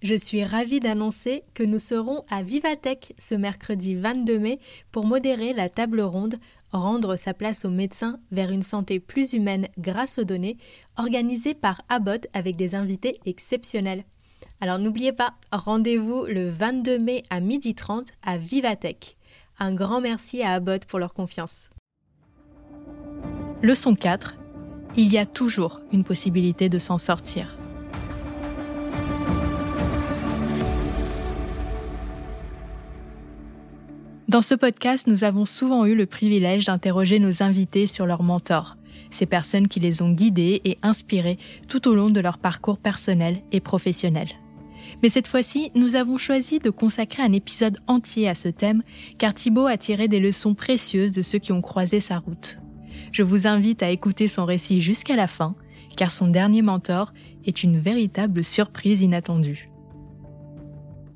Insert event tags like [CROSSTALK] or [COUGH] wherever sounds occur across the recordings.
Je suis ravie d'annoncer que nous serons à Vivatech ce mercredi 22 mai pour modérer la table ronde Rendre sa place aux médecins vers une santé plus humaine grâce aux données, organisée par Abbott avec des invités exceptionnels. Alors n'oubliez pas, rendez-vous le 22 mai à 12h30 à Vivatech. Un grand merci à Abbott pour leur confiance. Leçon 4. Il y a toujours une possibilité de s'en sortir. Dans ce podcast, nous avons souvent eu le privilège d'interroger nos invités sur leurs mentors, ces personnes qui les ont guidés et inspirés tout au long de leur parcours personnel et professionnel. Mais cette fois-ci, nous avons choisi de consacrer un épisode entier à ce thème, car Thibaut a tiré des leçons précieuses de ceux qui ont croisé sa route. Je vous invite à écouter son récit jusqu'à la fin, car son dernier mentor est une véritable surprise inattendue.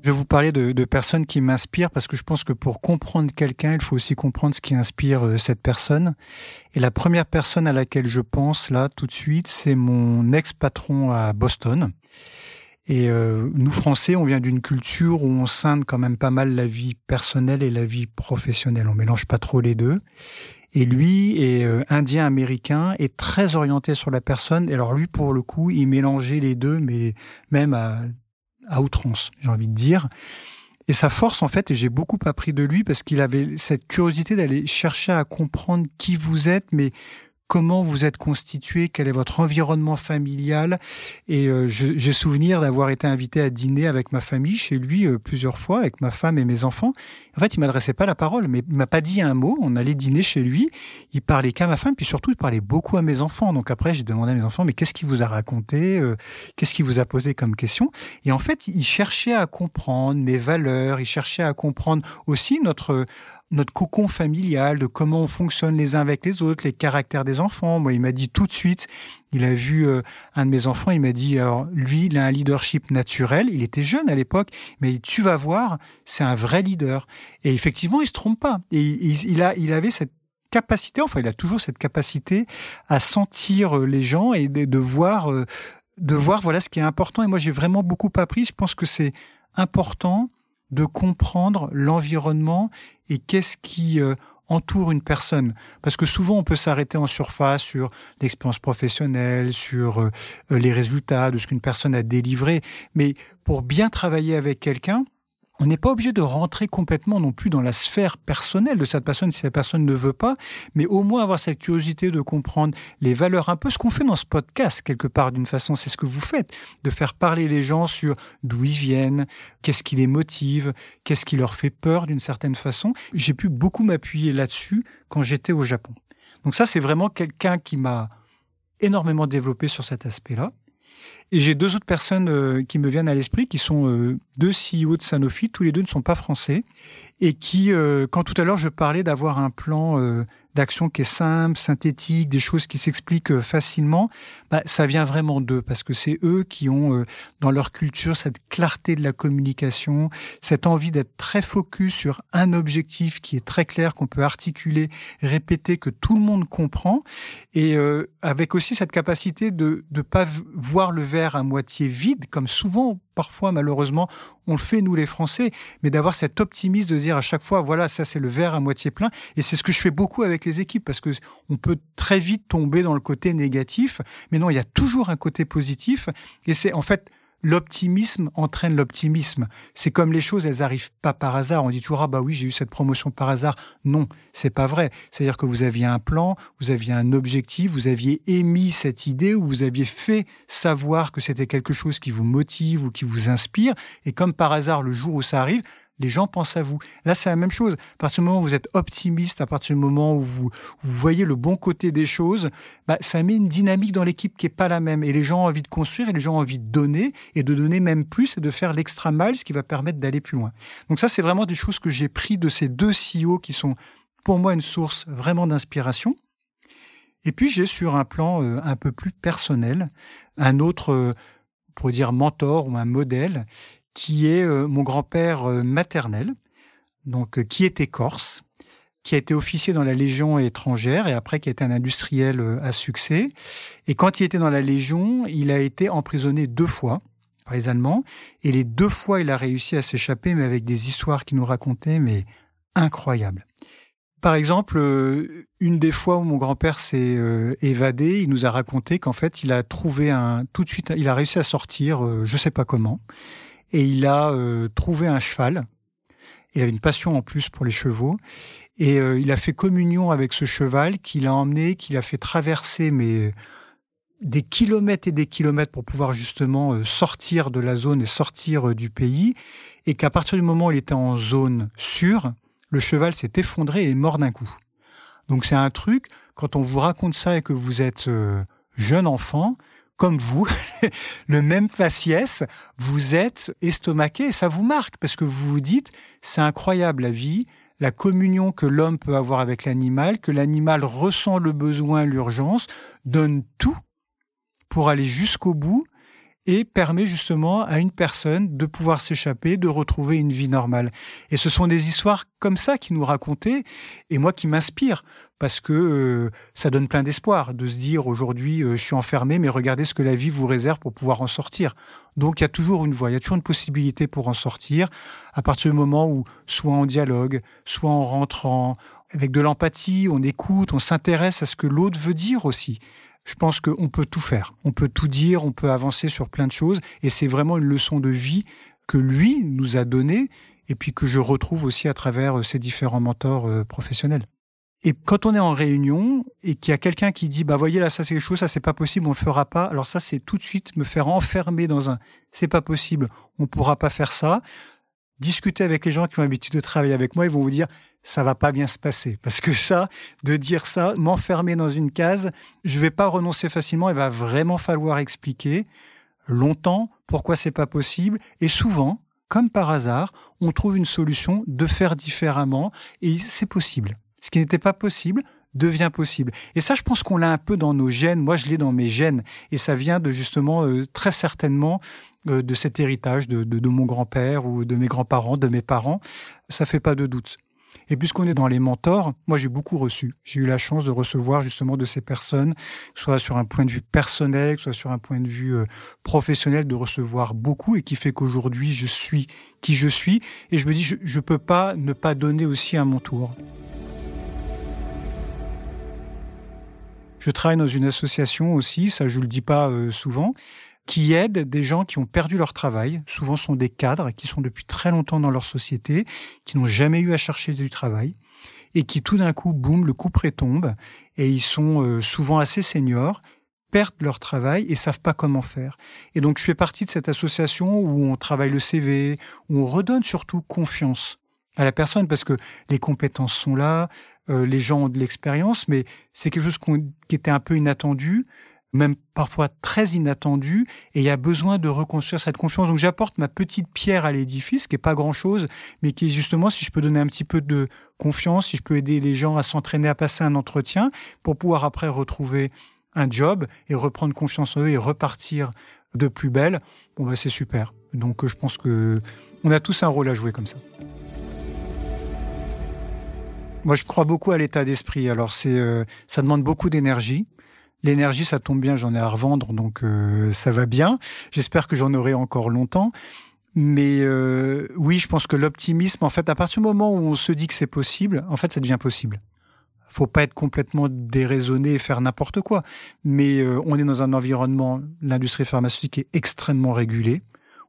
Je vais vous parler de, personnes qui m'inspirent parce que je pense que pour comprendre quelqu'un, il faut aussi comprendre ce qui inspire euh, cette personne. Et la première personne à laquelle je pense là tout de suite, c'est mon ex-patron à Boston. Et euh, nous Français, on vient d'une culture où on scinde quand même pas mal la vie personnelle et la vie professionnelle. On mélange pas trop les deux. Et lui est euh, indien américain et très orienté sur la personne. Et alors lui, pour le coup, il mélangeait les deux, mais même à à outrance, j'ai envie de dire. Et sa force, en fait, et j'ai beaucoup appris de lui parce qu'il avait cette curiosité d'aller chercher à comprendre qui vous êtes, mais comment vous êtes constitué, quel est votre environnement familial. Et euh, j'ai souvenir d'avoir été invité à dîner avec ma famille chez lui euh, plusieurs fois, avec ma femme et mes enfants. En fait, il m'adressait pas la parole, mais il m'a pas dit un mot. On allait dîner chez lui. Il parlait qu'à ma femme, puis surtout, il parlait beaucoup à mes enfants. Donc après, j'ai demandé à mes enfants, mais qu'est-ce qu'il vous a raconté euh, Qu'est-ce qu'il vous a posé comme question? Et en fait, il cherchait à comprendre mes valeurs. Il cherchait à comprendre aussi notre notre cocon familial, de comment on fonctionne les uns avec les autres, les caractères des enfants. Moi, il m'a dit tout de suite, il a vu euh, un de mes enfants, il m'a dit, alors lui, il a un leadership naturel, il était jeune à l'époque, mais tu vas voir, c'est un vrai leader. Et effectivement, il se trompe pas. Et il, a, il avait cette capacité, enfin, il a toujours cette capacité à sentir euh, les gens et de, voir, euh, de voir, voilà, ce qui est important. Et moi, j'ai vraiment beaucoup appris. Je pense que c'est important de comprendre l'environnement et qu'est-ce qui euh, entoure une personne. Parce que souvent, on peut s'arrêter en surface sur l'expérience professionnelle, sur euh, les résultats de ce qu'une personne a délivré. Mais pour bien travailler avec quelqu'un, on n'est pas obligé de rentrer complètement non plus dans la sphère personnelle de cette personne si la personne ne veut pas, mais au moins avoir cette curiosité de comprendre les valeurs, un peu ce qu'on fait dans ce podcast quelque part d'une façon, c'est ce que vous faites, de faire parler les gens sur d'où ils viennent, qu'est-ce qui les motive, qu'est-ce qui leur fait peur d'une certaine façon. J'ai pu beaucoup m'appuyer là-dessus quand j'étais au Japon. Donc ça, c'est vraiment quelqu'un qui m'a énormément développé sur cet aspect-là. Et j'ai deux autres personnes euh, qui me viennent à l'esprit, qui sont euh, deux CEO de Sanofi, tous les deux ne sont pas français, et qui, euh, quand tout à l'heure je parlais d'avoir un plan d'action qui est simple, synthétique, des choses qui s'expliquent euh, facilement, bah, ça vient vraiment d'eux, parce que c'est eux qui ont euh, dans leur culture cette clarté de la communication, cette envie d'être très focus sur un objectif qui est très clair, qu'on peut articuler, répéter, que tout le monde comprend, et euh, avec aussi cette capacité de ne pas voir le verre à moitié vide, comme souvent parfois malheureusement on le fait nous les Français, mais d'avoir cet optimisme de dire à chaque fois voilà ça c'est le verre à moitié plein. Et c'est ce que je fais beaucoup avec les équipes parce que on peut très vite tomber dans le côté négatif, mais non il y a toujours un côté positif. Et c'est en fait l'optimisme entraîne l'optimisme. C'est comme les choses, elles arrivent pas par hasard. On dit toujours ah bah oui j'ai eu cette promotion par hasard. Non, c'est pas vrai. C'est-à-dire que vous aviez un plan, vous aviez un objectif, vous aviez émis cette idée ou vous aviez fait savoir que c'était quelque chose qui vous motive ou qui vous inspire. Et comme par hasard le jour où ça arrive, les gens pensent à vous. Là, c'est la même chose. À partir du moment où vous êtes optimiste, à partir du moment où vous, voyez le bon côté des choses, bah, ça met une dynamique dans l'équipe qui est pas la même. Et les gens ont envie de construire et les gens ont envie de donner et de donner même plus et de faire l'extra mal, ce qui va permettre d'aller plus loin. Donc ça, c'est vraiment des choses que j'ai pris de ces deux CEO qui sont pour moi une source vraiment d'inspiration. Et puis j'ai sur un plan euh, un peu plus personnel un autre, euh, pour dire mentor ou un modèle qui est euh, mon grand-père euh, maternel, donc euh, qui était corse, qui a été officier dans la Légion étrangère et après qui a été un industriel à succès. Et quand il était dans la Légion, il a été emprisonné deux fois. par les Allemands. Et les deux fois, il a réussi à s'échapper, mais avec des histoires qu'il nous racontait, mais incroyables. Par exemple, une des fois où mon grand-père s'est évadé, il nous a raconté qu'en fait, il a trouvé un tout de suite, il a réussi à sortir, je je sais pas comment, et il a trouvé un cheval. Il avait une passion en plus pour les chevaux, et il a fait communion avec ce cheval qu'il a emmené, qu'il a fait traverser mais des kilomètres et des kilomètres pour pouvoir justement sortir de la zone et sortir du pays, et qu'à partir du moment où il était en zone sûre, le cheval s'est effondré et est mort d'un coup. Donc c'est un truc, quand on vous raconte ça et que vous êtes euh, jeune enfant, comme vous, [LAUGHS] le même faciès, vous êtes estomaqué ça vous marque parce que vous vous dites, c'est incroyable la vie, la communion que l'homme peut avoir avec l'animal, que l'animal ressent le besoin, l'urgence, donne tout pour aller jusqu'au bout et permet justement à une personne de pouvoir s'échapper, de retrouver une vie normale. Et ce sont des histoires comme ça qui nous racontaient, et moi qui m'inspire, parce que euh, ça donne plein d'espoir de se dire aujourd'hui euh, je suis enfermé, mais regardez ce que la vie vous réserve pour pouvoir en sortir. Donc il y a toujours une voie, il y a toujours une possibilité pour en sortir, à partir du moment où soit en dialogue, soit en rentrant avec de l'empathie, on écoute, on s'intéresse à ce que l'autre veut dire aussi je pense qu'on peut tout faire. On peut tout dire, on peut avancer sur plein de choses. Et c'est vraiment une leçon de vie que lui nous a donnée et puis que je retrouve aussi à travers euh, ses différents mentors euh, professionnels. Et quand on est en réunion et qu'il y a quelqu'un qui dit bah voyez là ça c'est quelque chose ça c'est pas possible on le fera pas alors ça c'est tout de suite me faire enfermer dans un c'est pas possible on pourra pas faire ça discuter avec les gens qui ont l'habitude de travailler avec moi ils vont vous dire ça va pas bien se passer. Parce que ça, de dire ça, m'enfermer dans une case, je vais pas renoncer facilement. Il va vraiment falloir expliquer longtemps pourquoi c'est pas possible. Et souvent, comme par hasard, on trouve une solution de faire différemment et c'est possible. Ce qui n'était pas possible devient possible. Et ça, je pense qu'on l'a un peu dans nos gènes. Moi, je l'ai dans mes gènes. Et ça vient de justement, euh, très certainement, euh, de cet héritage de, de, mon grand-père ou de mes grands-parents, de mes parents. Ça fait pas de doute. Et puisqu'on est dans les mentors, moi j'ai beaucoup reçu. J'ai eu la chance de recevoir justement de ces personnes, soit sur un point de vue personnel, soit sur un point de vue euh, professionnel, de recevoir beaucoup et qui fait qu'aujourd'hui je suis qui je suis. Et je me dis, je ne peux pas ne pas donner aussi à mon tour. Je travaille dans une association aussi, ça je le dis pas euh, souvent, qui aident des gens qui ont perdu leur travail. Souvent, sont des cadres qui sont depuis très longtemps dans leur société, qui n'ont jamais eu à chercher du travail et qui tout d'un coup, boum, le coup prétombe et ils sont euh, souvent assez seniors perdent leur travail et savent pas comment faire. Et donc, je fais partie de cette association où on travaille le CV, où on redonne surtout confiance à la personne parce que les compétences sont là, euh, les gens ont de l'expérience, mais c'est quelque chose qui était un peu inattendu même parfois très inattendu, et il y a besoin de reconstruire cette confiance. Donc j'apporte ma petite pierre à l'édifice, qui est pas grand-chose, mais qui est justement, si je peux donner un petit peu de confiance, si je peux aider les gens à s'entraîner à passer un entretien, pour pouvoir après retrouver un job et reprendre confiance en eux et repartir de plus belle, bon bah c'est super. Donc je pense que on a tous un rôle à jouer comme ça. Moi, je crois beaucoup à l'état d'esprit. Alors, c'est, euh, ça demande beaucoup d'énergie. L'énergie, ça tombe bien, j'en ai à revendre, donc euh, ça va bien. J'espère que j'en aurai encore longtemps. Mais euh, oui, je pense que l'optimisme, en fait, à partir du moment où on se dit que c'est possible, en fait, ça devient possible. Faut pas être complètement déraisonné et faire n'importe quoi. Mais euh, on est dans un environnement, l'industrie pharmaceutique est extrêmement régulée.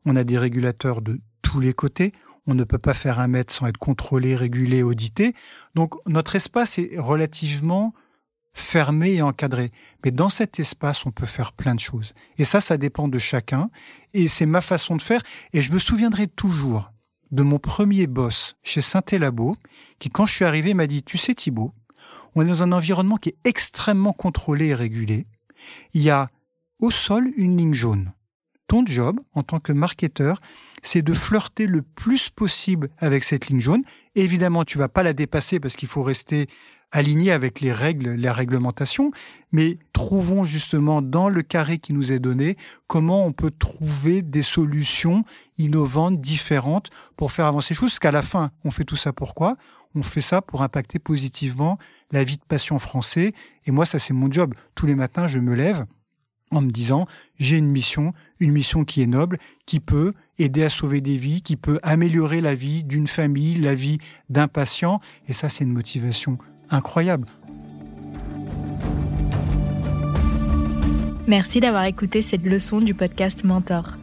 On a des régulateurs de tous les côtés. On ne peut pas faire un mètre sans être contrôlé, régulé, audité. Donc notre espace est relativement fermé et encadré. Mais dans cet espace, on peut faire plein de choses. Et ça, ça dépend de chacun. Et c'est ma façon de faire. Et je me souviendrai toujours de mon premier boss chez Saint-Élabo, qui, quand je suis arrivé, m'a dit, tu sais Thibault, on est dans un environnement qui est extrêmement contrôlé et régulé. Il y a au sol une ligne jaune. Ton job, en tant que marketeur, c'est de flirter le plus possible avec cette ligne jaune. évidemment, tu vas pas la dépasser parce qu'il faut rester aligné avec les règles, la réglementation, mais trouvons justement dans le carré qui nous est donné comment on peut trouver des solutions innovantes, différentes pour faire avancer les choses. Parce qu'à la fin, on fait tout ça pourquoi? On fait ça pour impacter positivement la vie de patients français. Et moi, ça, c'est mon job. Tous les matins, je me lève en me disant j'ai une mission, une mission qui est noble, qui peut aider à sauver des vies, qui peut améliorer la vie d'une famille, la vie d'un patient. Et ça, c'est une motivation incroyable. Merci d'avoir écouté cette leçon du podcast Mentor.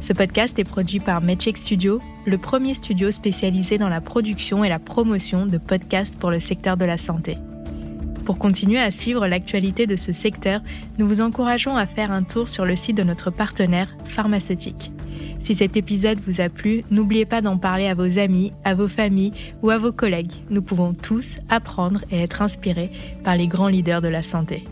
Ce podcast est produit par Medcheck Studio, le premier studio spécialisé dans la production et la promotion de podcasts pour le secteur de la santé. Pour continuer à suivre l'actualité de ce secteur, nous vous encourageons à faire un tour sur le site de notre partenaire pharmaceutique. Si cet épisode vous a plu, n'oubliez pas d'en parler à vos amis, à vos familles ou à vos collègues. Nous pouvons tous apprendre et être inspirés par les grands leaders de la santé.